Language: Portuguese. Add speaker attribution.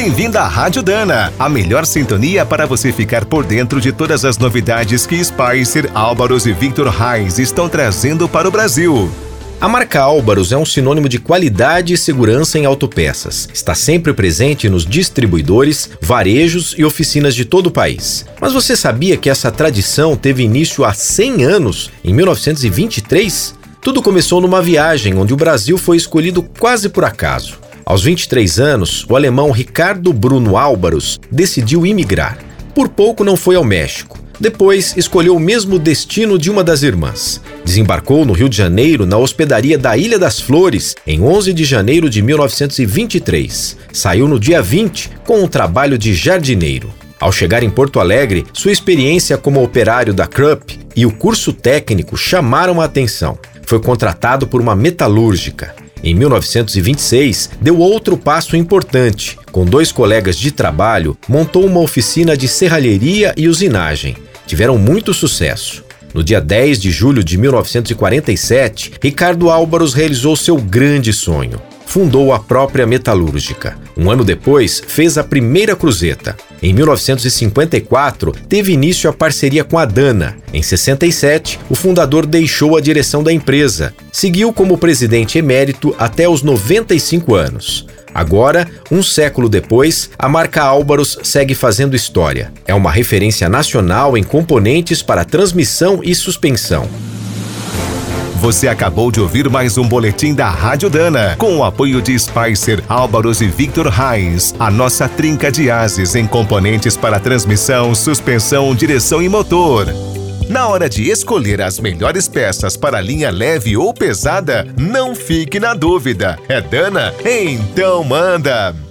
Speaker 1: Bem-vindo à Rádio Dana, a melhor sintonia para você ficar por dentro de todas as novidades que Spicer, Álvaros e Victor Reis estão trazendo para o Brasil.
Speaker 2: A marca Álvaros é um sinônimo de qualidade e segurança em autopeças. Está sempre presente nos distribuidores, varejos e oficinas de todo o país. Mas você sabia que essa tradição teve início há 100 anos, em 1923? Tudo começou numa viagem onde o Brasil foi escolhido quase por acaso. Aos 23 anos, o alemão Ricardo Bruno Álvaros decidiu imigrar. Por pouco não foi ao México. Depois, escolheu o mesmo destino de uma das irmãs. Desembarcou no Rio de Janeiro na hospedaria da Ilha das Flores em 11 de janeiro de 1923. Saiu no dia 20 com o trabalho de jardineiro. Ao chegar em Porto Alegre, sua experiência como operário da Krupp e o curso técnico chamaram a atenção. Foi contratado por uma metalúrgica. Em 1926, deu outro passo importante. Com dois colegas de trabalho, montou uma oficina de serralheria e usinagem. Tiveram muito sucesso. No dia 10 de julho de 1947, Ricardo Álvaros realizou seu grande sonho. Fundou a própria metalúrgica. Um ano depois, fez a primeira cruzeta. Em 1954, teve início a parceria com a Dana. Em 67, o fundador deixou a direção da empresa. Seguiu como presidente emérito até os 95 anos. Agora, um século depois, a marca Álvaros segue fazendo história. É uma referência nacional em componentes para transmissão e suspensão.
Speaker 1: Você acabou de ouvir mais um boletim da Rádio Dana, com o apoio de Spicer, Álvaros e Victor Reis, a nossa trinca de ases em componentes para transmissão, suspensão, direção e motor. Na hora de escolher as melhores peças para linha leve ou pesada, não fique na dúvida. É Dana? Então manda!